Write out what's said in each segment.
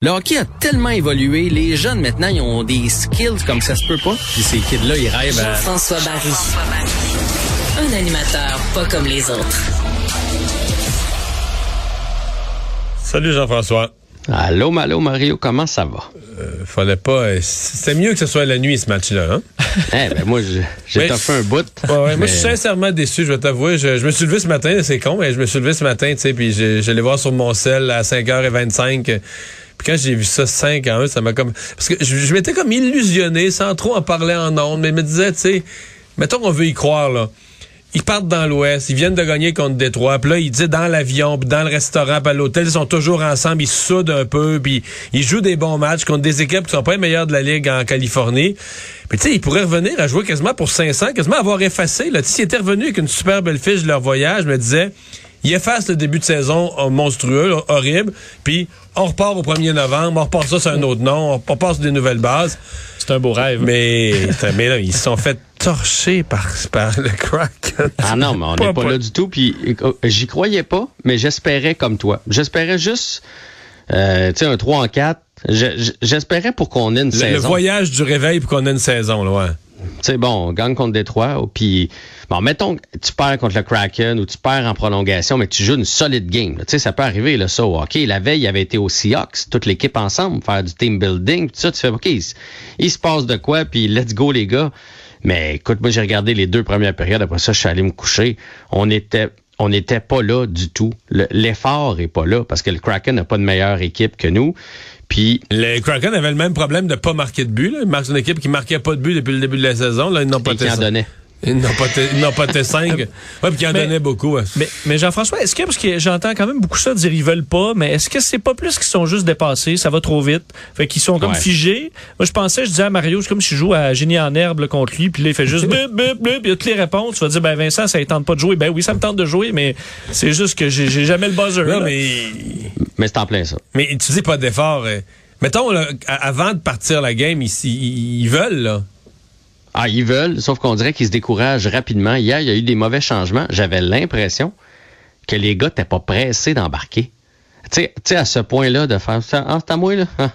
Le hockey a tellement évolué, les jeunes maintenant, ils ont des skills comme ça se peut pas. Puis ces kids-là, ils rêvent à... François Barry. Un animateur pas comme les autres. Salut Jean-François. Allô, allô, Mario, comment ça va? Euh, fallait pas. euh, C'est mieux que ce soit la nuit ce match-là. Hein? eh ben moi, j'ai tapé un bout. Ouais, ouais, Moi, je suis sincèrement déçu, je vais t'avouer. Je, je me suis levé ce matin, c'est con, mais je me suis levé ce matin, tu sais, puis je- j'allais voir sur mon sel à 5h25. Puis quand j'ai vu ça 5 à 1, ça m'a comme. Parce que je, m'étais comme illusionné, sans trop en parler en ondes, mais je me disais, tu sais, mettons qu'on veut y croire, là. Ils partent dans l'Ouest, ils viennent de gagner contre Détroit, puis là, ils disent dans l'avion, puis dans le restaurant, puis à l'hôtel, ils sont toujours ensemble, ils soudent un peu, puis ils jouent des bons matchs contre des équipes qui sont pas les meilleures de la Ligue en Californie. Puis tu sais, ils pourraient revenir à jouer quasiment pour 500, quasiment avoir effacé. Là. S'ils étaient revenus avec une super belle fiche de leur voyage, je me disais, ils effacent le début de saison euh, monstrueux, horrible, puis on repart au 1er novembre, on repart ça sur un autre nom, on repart sur des nouvelles bases. C'est un beau rêve. Mais, mais là, ils se sont fait torcher par, par le crack. Ah non, mais on n'est pas pas- là du tout. Puis euh, j'y croyais pas, mais j'espérais comme toi. J'espérais juste, euh, tu sais, un 3 en 4. Je- je- J'espérais pour qu'on ait une Le, le saison. voyage du réveil pour qu'on ait une saison, là, ouais. Sais, bon, on gagne contre Détroit, ou puis bon, mettons tu perds contre le Kraken ou tu perds en prolongation, mais tu joues une solide game. Tu sais, ça peut arriver, là, ça, au hockey. La veille, il avait été au Seahawks, toute l'équipe ensemble, faire du team building, tout ça, tu fais, OK, il, se- passe de quoi, puis let's go, les gars. Mais écoute, moi, j'ai regardé les deux premières périodes, après ça, je suis allé me coucher. On était on n'était pas là du tout. Le- L'effort est pas là parce que le Kraken n'a pas de meilleure équipe que nous. Puis Les Kraken avaient le même problème de pas marquer de but. Là. Ils marquent une équipe qui marquait pas de but depuis le début de la saison. Là, ils n'ont pas et qui en été donnait. Ils n'ont pas été- ils n'ont pas été cinq. Ouais, puis qui en Mais- donnaient beaucoup. ouais. Mais, mais Jean-François, est-ce que, parce que j'entends quand même beaucoup ça dire ils veulent pas, mais est-ce que c'est pas plus qu'ils sont juste dépassés, ça va trop vite, fait qu'ils sont comme Ouais. figés? Moi, je pensais, je disais à Mario, c'est comme si je joue à Génie en herbe là, contre lui, puis là, il fait juste bip, bip, bip, il y a toutes les réponses. Tu vas dire, ben Vincent, ça ne tente pas de jouer. Ben oui, ça me tente de jouer, mais c'est juste que j'ai jamais le buzzer. Non, là. mais, Mais c'est en plein ça. mais tu dis pas d'effort. euh. Mettons, là, avant de partir la game, ils, ils- ils veulent, là. Ah, ils veulent, sauf qu'on dirait qu'ils se découragent rapidement. Hier, il y a eu des mauvais changements. J'avais l'impression que les gars n'étaient pas pressés d'embarquer. Tu sais, à ce point-là, de faire ça, ah, c'est à moi, là.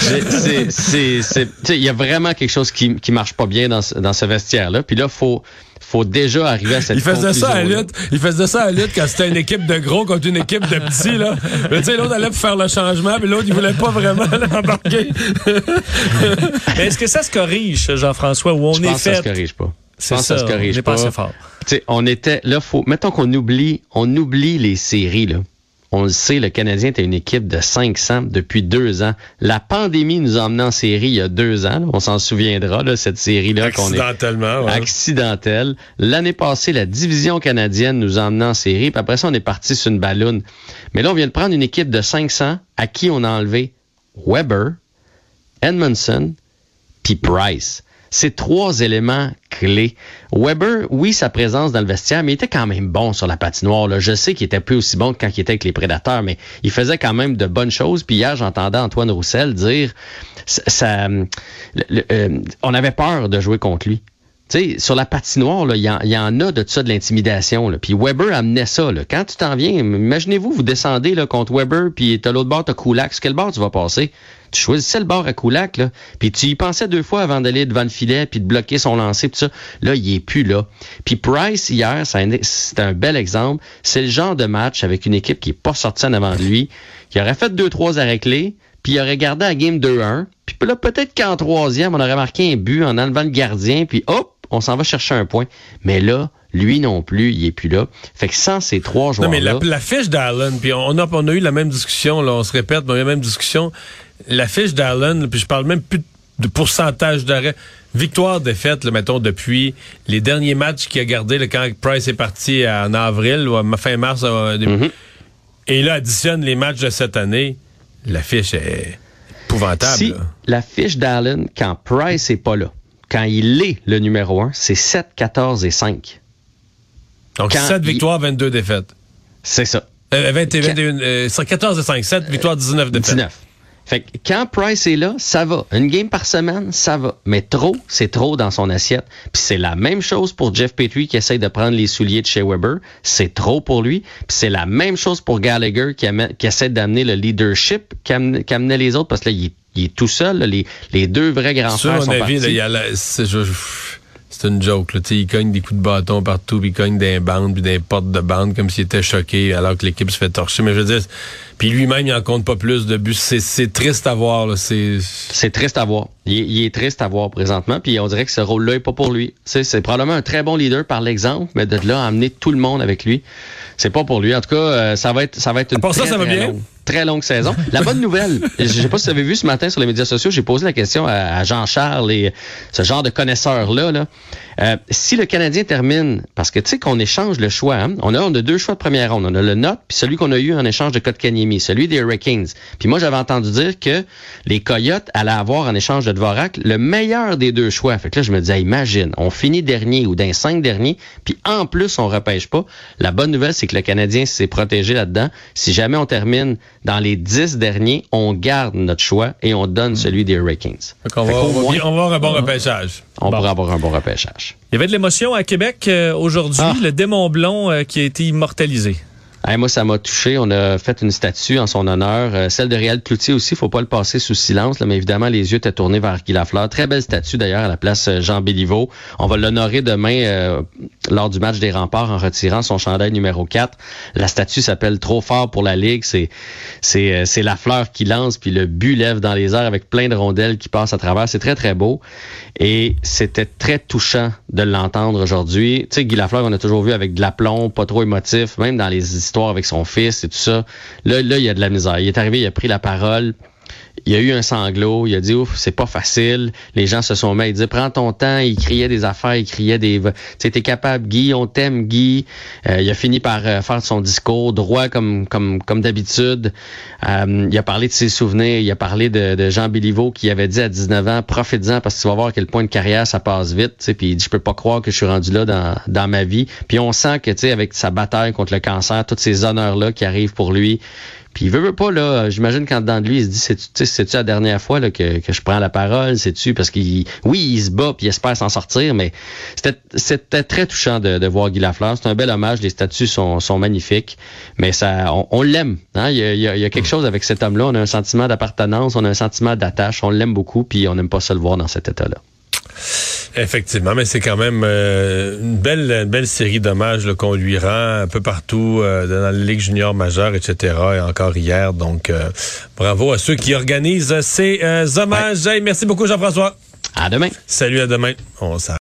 J'ai- c'est- c'est- c'est- tu sais, Il y a vraiment quelque chose qui, qui marche pas bien dans, ce- dans ce vestiaire-là. Puis là, faut, faut déjà arriver à cette Ils faisaient ça à lutte. Ils faisaient ça à lutte quand c'était une équipe de gros contre une équipe de petits, là. Mais tu sais, l'autre allait pour faire le changement, puis l'autre, il voulait pas vraiment l'embarquer. Mais est-ce que ça se corrige, Jean-François, où on Je est pense que ça fait? se corrige pas. Je C'est pense ça, ça se on corrige n'est pas assez fort. On était là, faut mettons qu'on oublie, on oublie les séries là. On le sait, le Canadien était une équipe de 500 depuis deux ans. La pandémie nous a emmenés en série il y a deux ans. là. On s'en souviendra de cette série-là qu'on est Accidentellement, ouais. accidentelle. L'année passée, la division canadienne nous a emmenés en série. Puis après ça, on est parti sur une balloune. Mais là, on vient de prendre une équipe de 500 à qui on a enlevé Weber, Edmondson, puis Price. C'est trois éléments clés. Weber, oui, sa présence dans le vestiaire, mais il était quand même bon sur la patinoire. Là. Je sais qu'il était plus aussi bon que quand il était avec les prédateurs, mais il faisait quand même de bonnes choses. Puis hier, j'entendais Antoine Roussel dire, ça, euh, on avait peur de jouer contre lui. Sais, sur la patinoire, il y, en- a de ça, de l'intimidation. Puis Weber amenait ça. Là. Quand tu t'en viens, imaginez-vous, vous descendez là, contre Weber, puis t'as l'autre bord, t'as Kulak. Sur quel bord tu vas passer? Tu choisissais le bord à Kulak, là. Puis tu y pensais deux fois avant d'aller devant le filet, puis de bloquer son lancer, tout ça. Là, il est plus là. Puis Price, hier, c'est un bel exemple. C'est le genre de match avec une équipe qui est pas sortie en avant de lui, qui aurait fait deux, trois arrêts clés, puis aurait gardé la game 2-1. Puis là, peut-être qu'en troisième, on aurait marqué un but en enlevant le gardien, puis hop, on s'en va chercher un point. Mais là, lui non plus, il est plus là. Fait que sans ces trois Non, joueurs-là... mais la, la fiche d'Allen, puis on a, on a eu la même discussion, là, on se répète, mais on a eu la même discussion. La fiche d'Allen, puis je parle même plus de pourcentage d'arrêt. Victoire, défaite, là, mettons, depuis les derniers matchs qu'il a gardé là, quand Price est parti en avril ou à fin mars. euh, Mhm. Et là, additionne les matchs de cette année. La fiche est épouvantable. Si là. la fiche d'Allen, quand Price est pas là, quand il est le numéro 1, c'est 7, 14 et 5. Donc, quand 7 il- victoires, 22 défaites. C'est ça. Euh, 20 et Quand- 21, euh, 14 et 5, 7 victoires, 19 défaites. 19. Fait que quand Price est là, ça va. Une game par semaine, ça va. Mais trop, c'est trop dans son assiette. Puis c'est la même chose pour Jeff Petrie qui essaye de prendre les souliers de chez Weber. C'est trop pour lui. Puis c'est la même chose pour Gallagher qui, amène- qui essaie d'amener le leadership qu'am- qu'amenaient les autres parce que là, il est, il est tout seul. là. Les, les deux vrais grands frères sont avis, partis. là, il y a la- c'est je- je- c'est une joke. Là. Tu sais, Il cogne des coups de bâton partout, puis il cogne des bandes, puis des portes de bandes, comme s'il était choqué alors que l'équipe se fait torcher. Mais je veux dire, puis lui-même, il en compte pas plus de buts. C'est- triste à voir. là. C'est C'est triste à voir. Il, est- il est triste à voir présentement, puis on dirait que ce rôle-là est pas pour lui. Tu sais, C'est probablement un très bon leader par l'exemple, mais de là à amener tout le monde avec lui, c'est pas pour lui. En tout cas, euh, ça va être, ça va être une part ça, très, ça va bien? longue, très longue saison. La bonne nouvelle, je sais pas si vous avez vu ce matin sur les médias sociaux, j'ai posé la question à, à Jean-Charles et ce genre de connaisseurs-là. Là. Euh, si le Canadien termine, parce que tu sais qu'on échange le choix, hein, on, a, on a deux choix de première ronde. On a le Note, puis celui qu'on a eu en échange de Kotkaniemi, celui des Hurricanes. Puis moi, j'avais entendu dire que les Coyotes allaient avoir en échange de Dvorak le meilleur des deux choix. Fait que là, je me disais, imagine, on finit dernier ou d'un cinq derniers, puis en plus, on repêche pas. La bonne nouvelle, c'est que le Canadien s'est protégé là-dedans. Si jamais on termine dans les dix derniers, on garde notre choix et on donne celui des Hurricanes. Va, on va moins, bien- on va avoir un bon repêchage. on Bon. pourra avoir un bon repêchage. Il y avait de l'émotion à Québec euh, aujourd'hui, Ah. le démon blond euh, qui a été immortalisé. Moi, ça m'a touché. On a fait une statue en son honneur. Euh, celle de Réal Cloutier aussi, faut pas le passer sous silence, mais évidemment, les yeux étaient tournés vers Guy Lafleur. Très belle statue d'ailleurs à la place euh, Jean Béliveau. On va l'honorer demain euh, lors du match des remparts en retirant son chandail numéro 4. La statue s'appelle Trop fort pour la Ligue. C'est c'est c'est qui lance, puis le but lève dans les airs avec plein de rondelles qui passent à travers. C'est très, très beau. Et c'était très touchant de l'entendre aujourd'hui. Tu sais, Guy Lafleur, on a toujours vu avec de l'aplomb, pas trop émotif, même dans les histoires avec son fils et tout ça. Là, là, il y a de la misère. Il est arrivé, il a pris la parole. Il a eu un sanglot, il a dit ouf, c'est pas facile. Les gens se sont mis, il dit prends ton temps, il criait des affaires, il criait des tu t'es capable Guy, on t'aime Guy. Euh, il a fini par euh, faire son discours droit comme comme comme d'habitude. Euh, il a parlé de ses souvenirs, il a parlé de, de Jean Béliveau qui avait dit à 19 ans profites-en parce que tu vas voir à quel point de carrière ça passe vite, tu puis il dit je peux pas croire que je suis rendu là dans dans ma vie. Puis on sent que tu sais avec sa bataille contre le cancer, tous ces honneurs là qui arrivent pour lui, puis il veut, veut pas, là, j'imagine qu'en dedans de lui, il se dit, c'est-tu c'est-tu la dernière fois là, que, que je prends la parole, c'est-tu, parce qu'il, oui, il se bat puis il espère s'en sortir, mais c'était, c'était très touchant de, de voir Guy Lafleur. C'est un bel hommage, les statues sont, sont magnifiques, mais ça, on, l'aime. Hein? Il, y a, il y a- il y a quelque chose avec cet homme-là, on a un sentiment d'appartenance, on a un sentiment d'attache, on l'aime beaucoup, puis on n'aime pas ça le voir dans cet état-là. Effectivement, mais c'est quand même euh, une belle, une belle série d'hommages qu'on lui rend un peu partout euh, dans la Ligue junior majeure, etc. Et encore hier. Donc, euh, bravo à ceux qui organisent ces euh, hommages. Hey, merci beaucoup, Jean-François. À demain! Salut, à demain. On s'arrête.